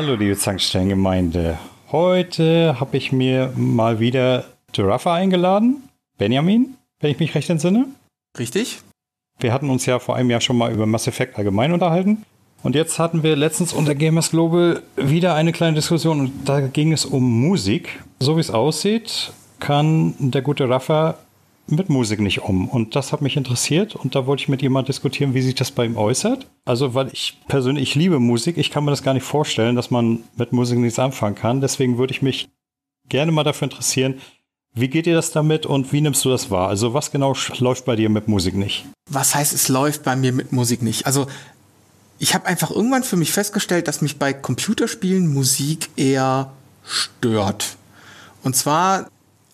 Hallo, liebe Zanksteingemeinde. Heute habe ich mir mal wieder Giraffe eingeladen. Benjamin, wenn ich mich recht entsinne. Richtig. Wir hatten uns ja vor einem Jahr schon mal über Mass Effect allgemein unterhalten. Und jetzt hatten wir letztens unter Gamers Global wieder eine kleine Diskussion und da ging es um Musik. So wie es aussieht, kann der gute Rafa mit Musik nicht um. Und das hat mich interessiert und da wollte ich mit jemand diskutieren, wie sich das bei ihm äußert. Also, weil ich persönlich ich liebe Musik, ich kann mir das gar nicht vorstellen, dass man mit Musik nichts anfangen kann. Deswegen würde ich mich gerne mal dafür interessieren, wie geht dir das damit und wie nimmst du das wahr? Also, was genau läuft bei dir mit Musik nicht? Was heißt, es läuft bei mir mit Musik nicht? Also, ich habe einfach irgendwann für mich festgestellt, dass mich bei Computerspielen Musik eher stört. Und zwar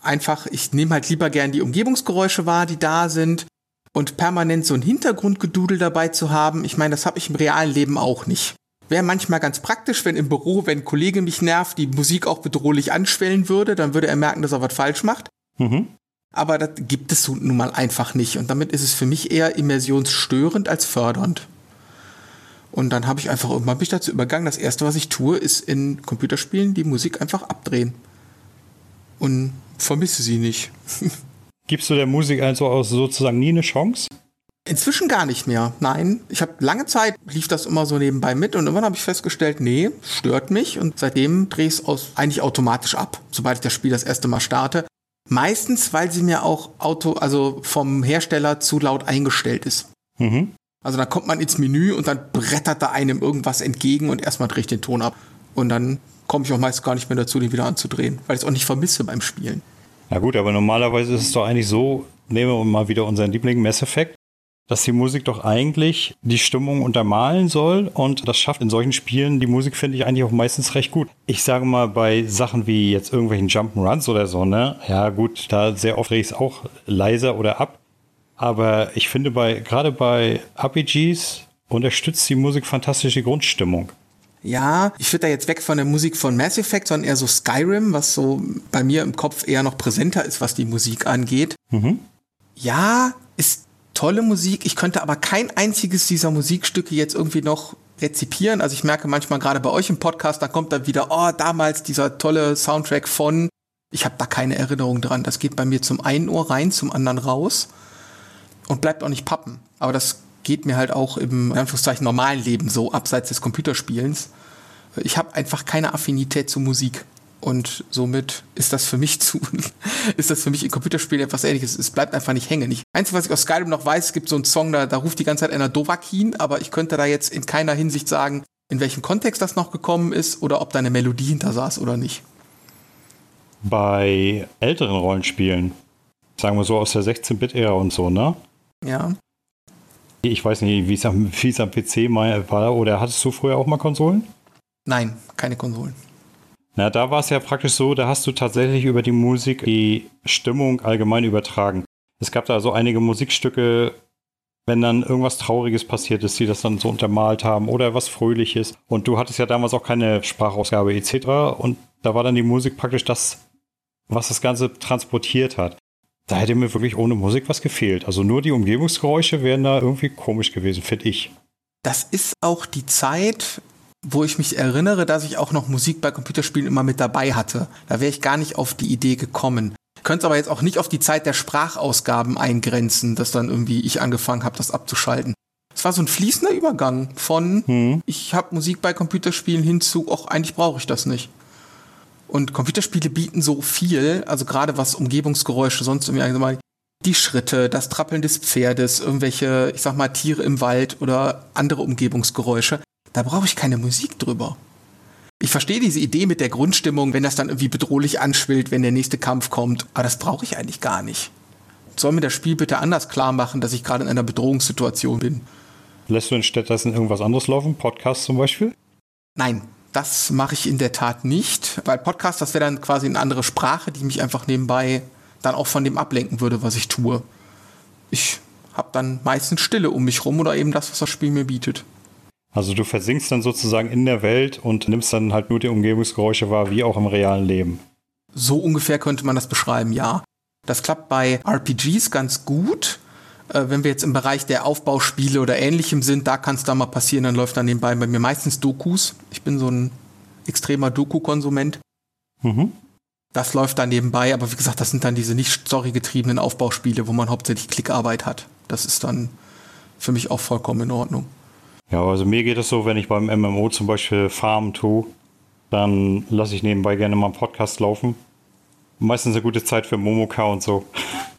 einfach, ich nehme halt lieber gern die Umgebungsgeräusche wahr, die da sind. Und permanent so ein Hintergrundgedudel dabei zu haben, ich meine, das habe ich im realen Leben auch nicht. Wäre manchmal ganz praktisch, wenn im Büro, wenn ein Kollege mich nervt, die Musik auch bedrohlich anschwellen würde, dann würde er merken, dass er was falsch macht. Mhm. Aber das gibt es nun mal einfach nicht. Und damit ist es für mich eher immersionsstörend als fördernd. Und dann habe ich einfach irgendwann mich dazu übergangen. Das erste, was ich tue, ist in Computerspielen die Musik einfach abdrehen. Und vermisse sie nicht. Gibst du der Musik also sozusagen nie eine Chance? Inzwischen gar nicht mehr. Nein, ich habe lange Zeit lief das immer so nebenbei mit und irgendwann habe ich festgestellt, nee, stört mich und seitdem drehe ich es eigentlich automatisch ab, sobald ich das Spiel das erste Mal starte. Meistens, weil sie mir auch Auto, also vom Hersteller zu laut eingestellt ist. Mhm. Also dann kommt man ins Menü und dann brettert da einem irgendwas entgegen und erstmal drehe ich den Ton ab. Und dann komme ich auch meist gar nicht mehr dazu, den wieder anzudrehen, weil ich es auch nicht vermisse beim Spielen. Ja gut, aber normalerweise ist es doch eigentlich so, nehmen wir mal wieder unseren Liebling Mass Effect, dass die Musik doch eigentlich die Stimmung untermalen soll und das schafft in solchen Spielen die Musik, finde ich, eigentlich auch meistens recht gut. Ich sage mal, bei Sachen wie jetzt irgendwelchen Jump'n'Runs oder so, ne, ja gut, da sehr oft drehe ich es auch leiser oder ab. Aber ich finde bei, gerade bei RPGs unterstützt die Musik fantastisch die Grundstimmung. Ja, ich würde da jetzt weg von der Musik von Mass Effect, sondern eher so Skyrim, was so bei mir im Kopf eher noch präsenter ist, was die Musik angeht. Mhm. Ja, ist tolle Musik. Ich könnte aber kein einziges dieser Musikstücke jetzt irgendwie noch rezipieren. Also ich merke manchmal gerade bei euch im Podcast, da kommt dann wieder, oh, damals dieser tolle Soundtrack von. Ich habe da keine Erinnerung dran. Das geht bei mir zum einen Ohr rein, zum anderen raus und bleibt auch nicht pappen. Aber das geht mir halt auch im Anführungszeichen normalen Leben so, abseits des Computerspielens. Ich habe einfach keine Affinität zu Musik. Und somit ist das für mich zu, ist das für mich in Computerspielen etwas ähnliches. Es bleibt einfach nicht hängen. Ich, Einzige, was ich aus Skyrim noch weiß, es gibt so einen Song, da, da ruft die ganze Zeit einer Dovakin, aber ich könnte da jetzt in keiner Hinsicht sagen, in welchem Kontext das noch gekommen ist oder ob da eine Melodie hinter saß oder nicht. Bei älteren Rollenspielen, sagen wir so aus der 16-Bit-Ära und so, ne? Ja. Ich weiß nicht, wie es am, am PC mal war. Oder hattest du früher auch mal Konsolen? Nein, keine Konsolen. Na, da war es ja praktisch so, da hast du tatsächlich über die Musik die Stimmung allgemein übertragen. Es gab da so einige Musikstücke, wenn dann irgendwas Trauriges passiert ist, die das dann so untermalt haben oder was Fröhliches. Und du hattest ja damals auch keine Sprachausgabe etc. Und da war dann die Musik praktisch das, was das Ganze transportiert hat da hätte mir wirklich ohne Musik was gefehlt. Also nur die Umgebungsgeräusche wären da irgendwie komisch gewesen, finde ich. Das ist auch die Zeit, wo ich mich erinnere, dass ich auch noch Musik bei Computerspielen immer mit dabei hatte. Da wäre ich gar nicht auf die Idee gekommen. Könnte aber jetzt auch nicht auf die Zeit der Sprachausgaben eingrenzen, dass dann irgendwie ich angefangen habe, das abzuschalten. Es war so ein fließender Übergang von hm. ich habe Musik bei Computerspielen hinzu, auch eigentlich brauche ich das nicht. Und Computerspiele bieten so viel, also gerade was Umgebungsgeräusche, sonst irgendwie mal die Schritte, das Trappeln des Pferdes, irgendwelche, ich sag mal, Tiere im Wald oder andere Umgebungsgeräusche. Da brauche ich keine Musik drüber. Ich verstehe diese Idee mit der Grundstimmung, wenn das dann irgendwie bedrohlich anschwillt, wenn der nächste Kampf kommt, aber das brauche ich eigentlich gar nicht. Soll mir das Spiel bitte anders klar machen, dass ich gerade in einer Bedrohungssituation bin? Lässt du in stattdessen irgendwas anderes laufen? Podcast zum Beispiel? Nein, das mache ich in der Tat nicht, weil Podcast, das wäre dann quasi eine andere Sprache, die mich einfach nebenbei dann auch von dem ablenken würde, was ich tue. Ich habe dann meistens Stille um mich rum oder eben das, was das Spiel mir bietet. Also du versinkst dann sozusagen in der Welt und nimmst dann halt nur die Umgebungsgeräusche wahr, wie auch im realen Leben. So ungefähr könnte man das beschreiben, ja. Das klappt bei RPGs ganz gut. Äh, wenn wir jetzt im Bereich der Aufbauspiele oder ähnlichem sind, da kann es da mal passieren, dann läuft dann nebenbei bei mir meistens Dokus. Ich bin so ein extremer Doku-Konsument. Mhm. Das läuft dann nebenbei, aber wie gesagt, das sind dann diese nicht storygetriebenen Aufbauspiele, wo man hauptsächlich Klickarbeit hat. Das ist dann für mich auch vollkommen in Ordnung. Ja, also mir geht es so, wenn ich beim MMO zum Beispiel Farm tue, dann lasse ich nebenbei gerne mal einen Podcast laufen. Meistens eine gute Zeit für Momoka und so.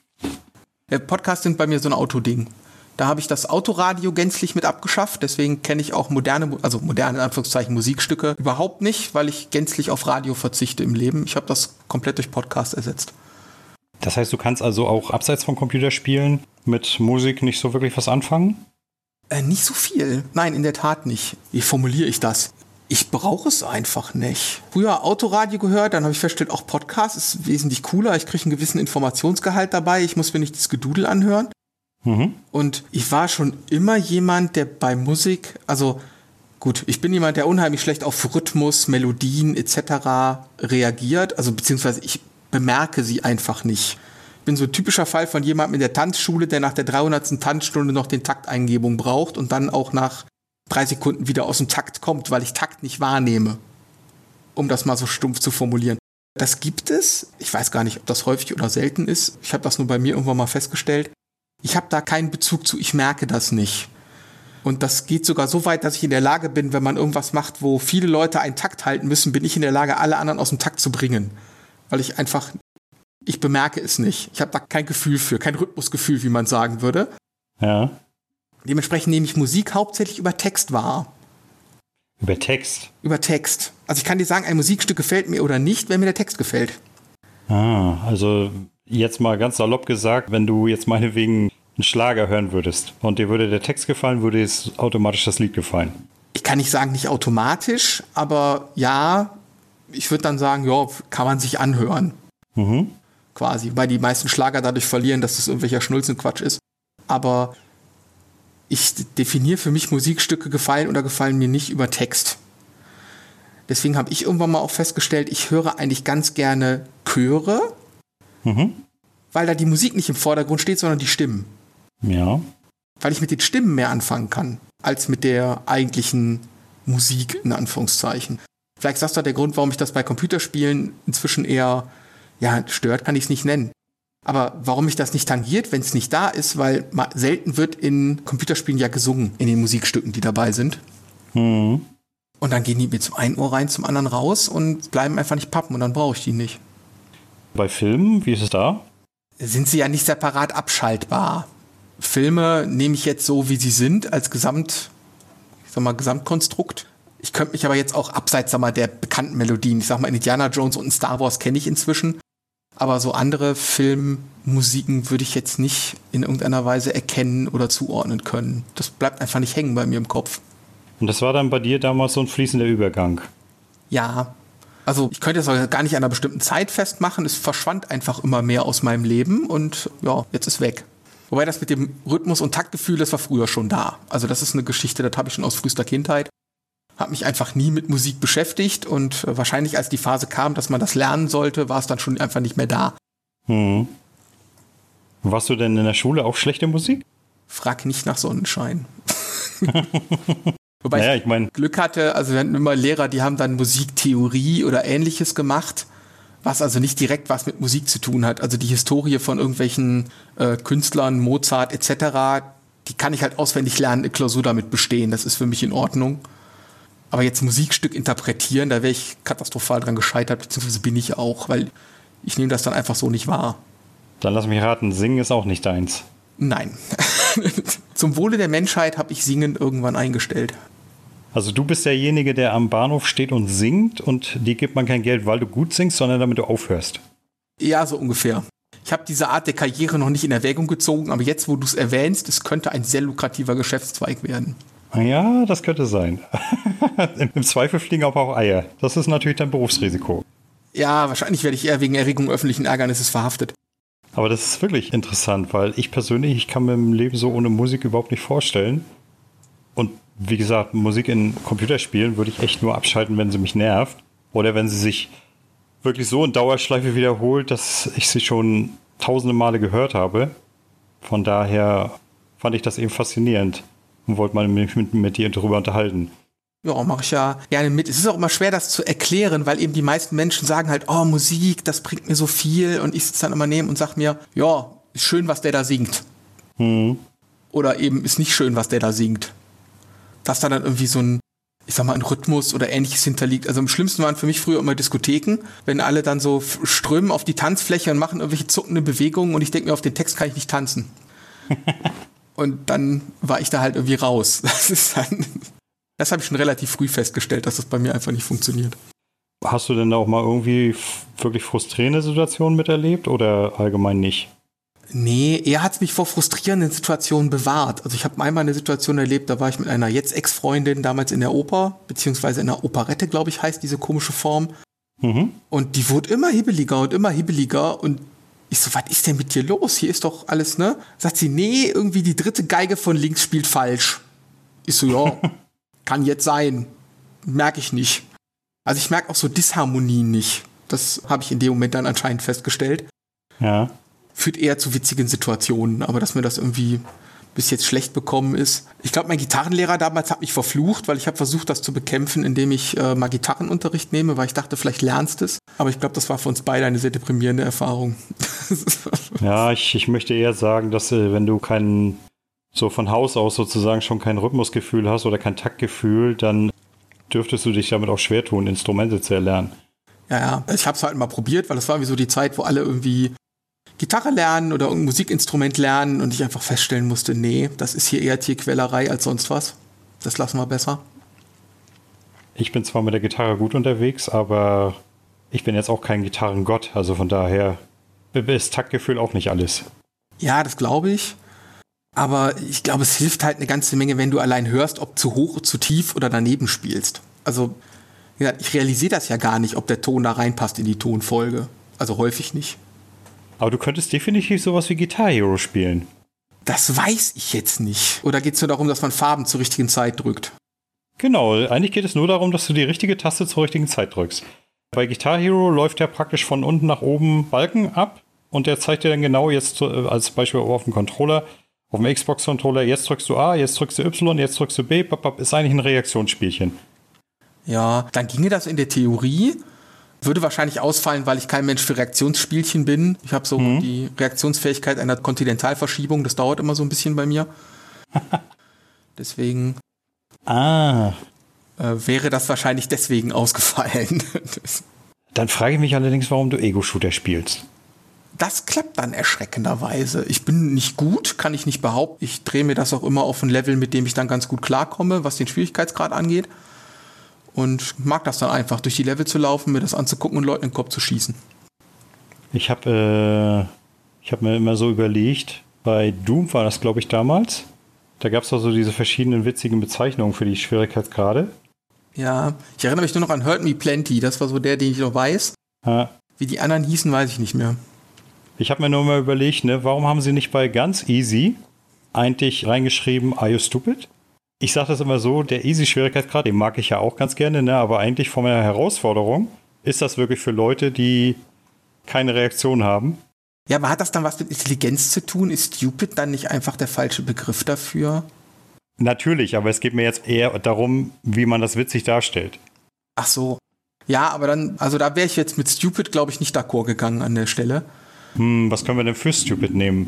Podcasts sind bei mir so ein Autoding. Da habe ich das Autoradio gänzlich mit abgeschafft, deswegen kenne ich auch moderne, also moderne in Anführungszeichen Musikstücke überhaupt nicht, weil ich gänzlich auf Radio verzichte im Leben. Ich habe das komplett durch Podcast ersetzt. Das heißt, du kannst also auch abseits von Computerspielen mit Musik nicht so wirklich was anfangen? Äh, nicht so viel. Nein, in der Tat nicht. Wie formuliere ich das? Ich brauche es einfach nicht. Früher Autoradio gehört, dann habe ich festgestellt, auch Podcast ist wesentlich cooler. Ich kriege einen gewissen Informationsgehalt dabei. Ich muss mir nicht das Gedudel anhören. Mhm. Und ich war schon immer jemand, der bei Musik, also gut, ich bin jemand, der unheimlich schlecht auf Rhythmus, Melodien etc. reagiert, also beziehungsweise ich bemerke sie einfach nicht. Ich bin so ein typischer Fall von jemandem in der Tanzschule, der nach der 300. Tanzstunde noch den Takteingebung braucht und dann auch nach drei Sekunden wieder aus dem Takt kommt, weil ich Takt nicht wahrnehme. Um das mal so stumpf zu formulieren. Das gibt es. Ich weiß gar nicht, ob das häufig oder selten ist. Ich habe das nur bei mir irgendwann mal festgestellt. Ich habe da keinen Bezug zu, ich merke das nicht. Und das geht sogar so weit, dass ich in der Lage bin, wenn man irgendwas macht, wo viele Leute einen Takt halten müssen, bin ich in der Lage, alle anderen aus dem Takt zu bringen. Weil ich einfach, ich bemerke es nicht. Ich habe da kein Gefühl für, kein Rhythmusgefühl, wie man sagen würde. Ja. Dementsprechend nehme ich Musik hauptsächlich über Text wahr. Über Text? Über Text. Also ich kann dir sagen, ein Musikstück gefällt mir oder nicht, wenn mir der Text gefällt. Ah, also jetzt mal ganz salopp gesagt, wenn du jetzt meinetwegen einen Schlager hören würdest und dir würde der Text gefallen, würde es automatisch das Lied gefallen. Ich kann nicht sagen, nicht automatisch, aber ja, ich würde dann sagen, ja, kann man sich anhören. Mhm. Quasi, weil die meisten Schlager dadurch verlieren, dass das irgendwelcher Schnulzenquatsch ist. Aber ich definiere für mich Musikstücke gefallen oder gefallen mir nicht über Text. Deswegen habe ich irgendwann mal auch festgestellt, ich höre eigentlich ganz gerne Chöre, mhm. weil da die Musik nicht im Vordergrund steht, sondern die Stimmen. Ja. Weil ich mit den Stimmen mehr anfangen kann, als mit der eigentlichen Musik, in Anführungszeichen. Vielleicht sagst du der Grund, warum ich das bei Computerspielen inzwischen eher, ja, stört, kann ich es nicht nennen. Aber warum mich das nicht tangiert, wenn es nicht da ist, weil selten wird in Computerspielen ja gesungen, in den Musikstücken, die dabei sind. Mhm. Und dann gehen die mir zum einen Ohr rein, zum anderen raus und bleiben einfach nicht pappen und dann brauche ich die nicht. Bei Filmen, wie ist es da? Sind sie ja nicht separat abschaltbar. Filme nehme ich jetzt so, wie sie sind, als Gesamt, ich sag mal, Gesamtkonstrukt. Ich könnte mich aber jetzt auch abseits sag mal, der bekannten Melodien, ich sag mal, Indiana Jones und Star Wars kenne ich inzwischen. Aber so andere Filmmusiken würde ich jetzt nicht in irgendeiner Weise erkennen oder zuordnen können. Das bleibt einfach nicht hängen bei mir im Kopf. Und das war dann bei dir damals so ein fließender Übergang? Ja. Also ich könnte es auch gar nicht an einer bestimmten Zeit festmachen. Es verschwand einfach immer mehr aus meinem Leben und ja, jetzt ist weg. Wobei das mit dem Rhythmus und Taktgefühl, das war früher schon da. Also das ist eine Geschichte, das habe ich schon aus frühester Kindheit. Habe mich einfach nie mit Musik beschäftigt und äh, wahrscheinlich als die Phase kam, dass man das lernen sollte, war es dann schon einfach nicht mehr da. Hm. Warst du denn in der Schule auch schlechte Musik? Frag nicht nach Sonnenschein. Wobei naja, ich, ich mein Glück hatte, also wir hatten immer Lehrer, die haben dann Musiktheorie oder ähnliches gemacht was also nicht direkt was mit Musik zu tun hat. Also die Historie von irgendwelchen äh, Künstlern, Mozart etc., die kann ich halt auswendig lernen, eine Klausur damit bestehen. Das ist für mich in Ordnung. Aber jetzt Musikstück interpretieren, da wäre ich katastrophal dran gescheitert, beziehungsweise bin ich auch, weil ich nehme das dann einfach so nicht wahr. Dann lass mich raten, singen ist auch nicht deins. Nein. Zum Wohle der Menschheit habe ich Singen irgendwann eingestellt. Also du bist derjenige, der am Bahnhof steht und singt und dir gibt man kein Geld, weil du gut singst, sondern damit du aufhörst. Ja, so ungefähr. Ich habe diese Art der Karriere noch nicht in Erwägung gezogen, aber jetzt, wo du es erwähnst, es könnte ein sehr lukrativer Geschäftszweig werden. Ja, das könnte sein. Im Zweifel fliegen aber auch Eier. Das ist natürlich dein Berufsrisiko. Ja, wahrscheinlich werde ich eher wegen Erregung öffentlichen Ärgernisses verhaftet. Aber das ist wirklich interessant, weil ich persönlich, ich kann mir im Leben so ohne Musik überhaupt nicht vorstellen. Und wie gesagt, Musik in Computerspielen würde ich echt nur abschalten, wenn sie mich nervt. Oder wenn sie sich wirklich so in Dauerschleife wiederholt, dass ich sie schon tausende Male gehört habe. Von daher fand ich das eben faszinierend und wollte mal mit, mit, mit dir darüber unterhalten. Ja, mache ich ja gerne mit. Es ist auch immer schwer, das zu erklären, weil eben die meisten Menschen sagen halt, oh, Musik, das bringt mir so viel. Und ich sitze dann immer neben und sag mir, ja, ist schön, was der da singt. Mhm. Oder eben ist nicht schön, was der da singt. Dass da dann irgendwie so ein, ich sag mal, ein Rhythmus oder ähnliches hinterliegt. Also am schlimmsten waren für mich früher immer Diskotheken, wenn alle dann so strömen auf die Tanzfläche und machen irgendwelche zuckende Bewegungen und ich denke mir, auf den Text kann ich nicht tanzen. und dann war ich da halt irgendwie raus. Das ist dann das habe ich schon relativ früh festgestellt, dass das bei mir einfach nicht funktioniert. Hast du denn da auch mal irgendwie wirklich frustrierende Situationen miterlebt oder allgemein nicht? Nee, er hat mich vor frustrierenden Situationen bewahrt. Also ich habe einmal eine Situation erlebt, da war ich mit einer jetzt Ex-Freundin damals in der Oper, beziehungsweise in der Operette, glaube ich, heißt diese komische Form. Mhm. Und die wurde immer hibbeliger und immer hibbeliger und ich so, was ist denn mit dir los? Hier ist doch alles, ne? Sagt sie, nee, irgendwie die dritte Geige von links spielt falsch. Ich so, ja, kann jetzt sein. Merke ich nicht. Also ich merke auch so Disharmonien nicht. Das habe ich in dem Moment dann anscheinend festgestellt. Ja. Führt eher zu witzigen Situationen, aber dass mir das irgendwie bis jetzt schlecht bekommen ist. Ich glaube, mein Gitarrenlehrer damals hat mich verflucht, weil ich habe versucht, das zu bekämpfen, indem ich äh, mal Gitarrenunterricht nehme, weil ich dachte, vielleicht lernst es. Aber ich glaube, das war für uns beide eine sehr deprimierende Erfahrung. ja, ich, ich möchte eher sagen, dass äh, wenn du keinen so von Haus aus sozusagen schon kein Rhythmusgefühl hast oder kein Taktgefühl, dann dürftest du dich damit auch schwer tun, Instrumente zu erlernen. Ja, ja. Ich habe es halt mal probiert, weil das war wie so die Zeit, wo alle irgendwie Gitarre lernen oder ein Musikinstrument lernen und ich einfach feststellen musste, nee, das ist hier eher Tierquälerei als sonst was. Das lassen wir besser. Ich bin zwar mit der Gitarre gut unterwegs, aber ich bin jetzt auch kein Gitarrengott, also von daher ist Taktgefühl auch nicht alles. Ja, das glaube ich. Aber ich glaube, es hilft halt eine ganze Menge, wenn du allein hörst, ob zu hoch, zu tief oder daneben spielst. Also, ja, ich realisiere das ja gar nicht, ob der Ton da reinpasst in die Tonfolge. Also häufig nicht. Aber du könntest definitiv sowas wie Guitar Hero spielen. Das weiß ich jetzt nicht. Oder geht es nur darum, dass man Farben zur richtigen Zeit drückt? Genau, eigentlich geht es nur darum, dass du die richtige Taste zur richtigen Zeit drückst. Bei Guitar Hero läuft ja praktisch von unten nach oben Balken ab und der zeigt dir dann genau jetzt äh, als Beispiel auf dem Controller, auf dem Xbox-Controller, jetzt drückst du A, jetzt drückst du Y, jetzt drückst du B, ist eigentlich ein Reaktionsspielchen. Ja, dann ginge das in der Theorie. Würde wahrscheinlich ausfallen, weil ich kein Mensch für Reaktionsspielchen bin. Ich habe so mhm. die Reaktionsfähigkeit einer Kontinentalverschiebung. Das dauert immer so ein bisschen bei mir. Deswegen. Ah. Äh, wäre das wahrscheinlich deswegen ausgefallen. Dann frage ich mich allerdings, warum du Ego-Shooter spielst das klappt dann erschreckenderweise. Ich bin nicht gut, kann ich nicht behaupten. Ich drehe mir das auch immer auf ein Level, mit dem ich dann ganz gut klarkomme, was den Schwierigkeitsgrad angeht. Und mag das dann einfach, durch die Level zu laufen, mir das anzugucken und Leuten in den Kopf zu schießen. Ich habe äh, hab mir immer so überlegt, bei Doom war das, glaube ich, damals. Da gab es doch so diese verschiedenen witzigen Bezeichnungen für die Schwierigkeitsgrade. Ja, ich erinnere mich nur noch an Hurt Me Plenty. Das war so der, den ich noch weiß. Ja. Wie die anderen hießen, weiß ich nicht mehr. Ich habe mir nur mal überlegt, ne, warum haben sie nicht bei ganz easy eigentlich reingeschrieben, are you stupid? Ich sage das immer so, der Easy-Schwierigkeitsgrad, den mag ich ja auch ganz gerne, ne, aber eigentlich von meiner Herausforderung ist das wirklich für Leute, die keine Reaktion haben. Ja, aber hat das dann was mit Intelligenz zu tun? Ist stupid dann nicht einfach der falsche Begriff dafür? Natürlich, aber es geht mir jetzt eher darum, wie man das witzig darstellt. Ach so. Ja, aber dann, also da wäre ich jetzt mit stupid, glaube ich, nicht d'accord gegangen an der Stelle. Hm, was können wir denn für Stupid nehmen?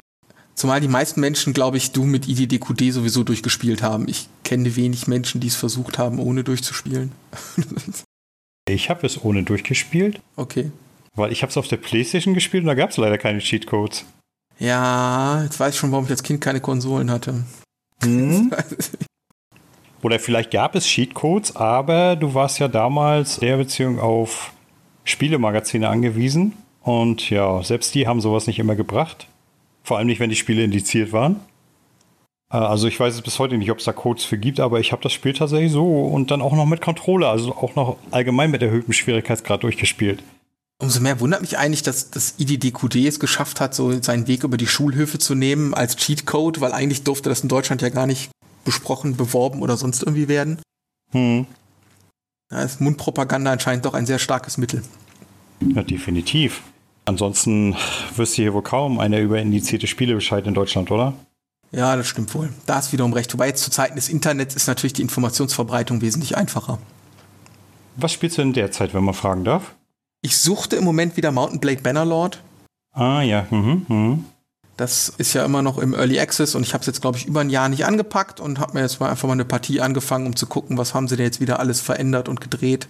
Zumal die meisten Menschen, glaube ich, du mit IDDQD sowieso durchgespielt haben. Ich kenne wenig Menschen, die es versucht haben, ohne durchzuspielen. ich habe es ohne durchgespielt. Okay. Weil ich habe es auf der Playstation gespielt und da gab es leider keine Cheatcodes. Ja, jetzt weiß ich schon, warum ich als Kind keine Konsolen hatte. Hm? Oder vielleicht gab es Cheatcodes, aber du warst ja damals der Beziehung auf Spielemagazine angewiesen und ja, selbst die haben sowas nicht immer gebracht. Vor allem nicht, wenn die Spiele indiziert waren. Äh, also ich weiß es bis heute nicht, ob es da Codes für gibt, aber ich habe das Spiel tatsächlich so und dann auch noch mit Controller, also auch noch allgemein mit erhöhtem Schwierigkeitsgrad durchgespielt. Umso mehr wundert mich eigentlich, dass das IDDQD es geschafft hat, so seinen Weg über die Schulhöfe zu nehmen als Cheatcode, weil eigentlich durfte das in Deutschland ja gar nicht besprochen, beworben oder sonst irgendwie werden. Hm. Da ist Mundpropaganda anscheinend doch ein sehr starkes Mittel. Ja, definitiv. Ansonsten wüsste hier wohl kaum einer über indizierte Spiele Bescheid in Deutschland, oder? Ja, das stimmt wohl. Da ist wiederum recht. Wobei jetzt zu Zeiten des Internets ist natürlich die Informationsverbreitung wesentlich einfacher. Was spielst du in der Zeit, wenn man fragen darf? Ich suchte im Moment wieder Mountain Blade Bannerlord. Ah ja, mhm, mhm. Das ist ja immer noch im Early Access und ich habe es jetzt, glaube ich, über ein Jahr nicht angepackt und habe mir jetzt mal einfach mal eine Partie angefangen, um zu gucken, was haben sie denn jetzt wieder alles verändert und gedreht.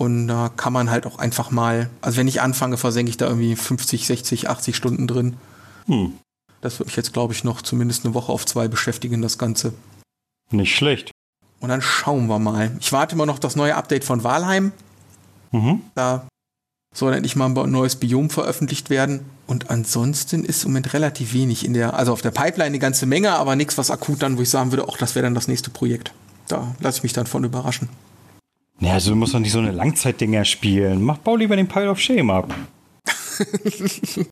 Und da kann man halt auch einfach mal, also wenn ich anfange, versenke ich da irgendwie 50, 60, 80 Stunden drin. Hm. Das würde mich jetzt, glaube ich, noch zumindest eine Woche auf zwei beschäftigen, das Ganze. Nicht schlecht. Und dann schauen wir mal. Ich warte immer noch das neue Update von Walheim. Mhm. Da soll endlich mal ein neues Biom veröffentlicht werden. Und ansonsten ist im Moment relativ wenig in der, also auf der Pipeline eine ganze Menge, aber nichts, was akut dann, wo ich sagen würde, auch das wäre dann das nächste Projekt. Da lasse ich mich dann von überraschen. Naja, also du musst doch nicht so eine Langzeitdinger spielen. Mach, bau lieber den Pile of Shame ab.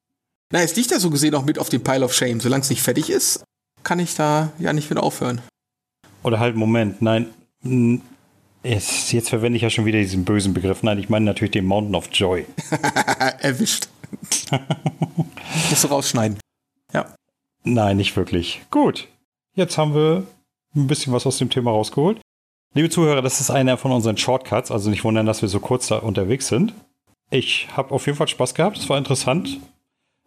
Na, es liegt ja so gesehen auch mit auf dem Pile of Shame. Solange es nicht fertig ist, kann ich da ja nicht wieder aufhören. Oder halt, Moment, nein. Jetzt, jetzt verwende ich ja schon wieder diesen bösen Begriff. Nein, ich meine natürlich den Mountain of Joy. Erwischt. Musst du rausschneiden. Ja. Nein, nicht wirklich. Gut. Jetzt haben wir ein bisschen was aus dem Thema rausgeholt. Liebe Zuhörer, das ist einer von unseren Shortcuts, also nicht wundern, dass wir so kurz da unterwegs sind. Ich habe auf jeden Fall Spaß gehabt. Es war interessant,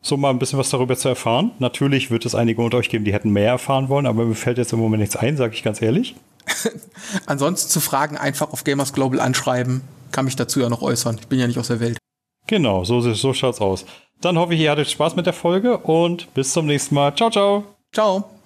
so mal ein bisschen was darüber zu erfahren. Natürlich wird es einige unter euch geben, die hätten mehr erfahren wollen, aber mir fällt jetzt im Moment nichts ein, sage ich ganz ehrlich. Ansonsten zu Fragen einfach auf Gamers Global anschreiben. Kann mich dazu ja noch äußern. Ich bin ja nicht aus der Welt. Genau, so, so schaut's aus. Dann hoffe ich, ihr hattet Spaß mit der Folge und bis zum nächsten Mal. Ciao, ciao. Ciao.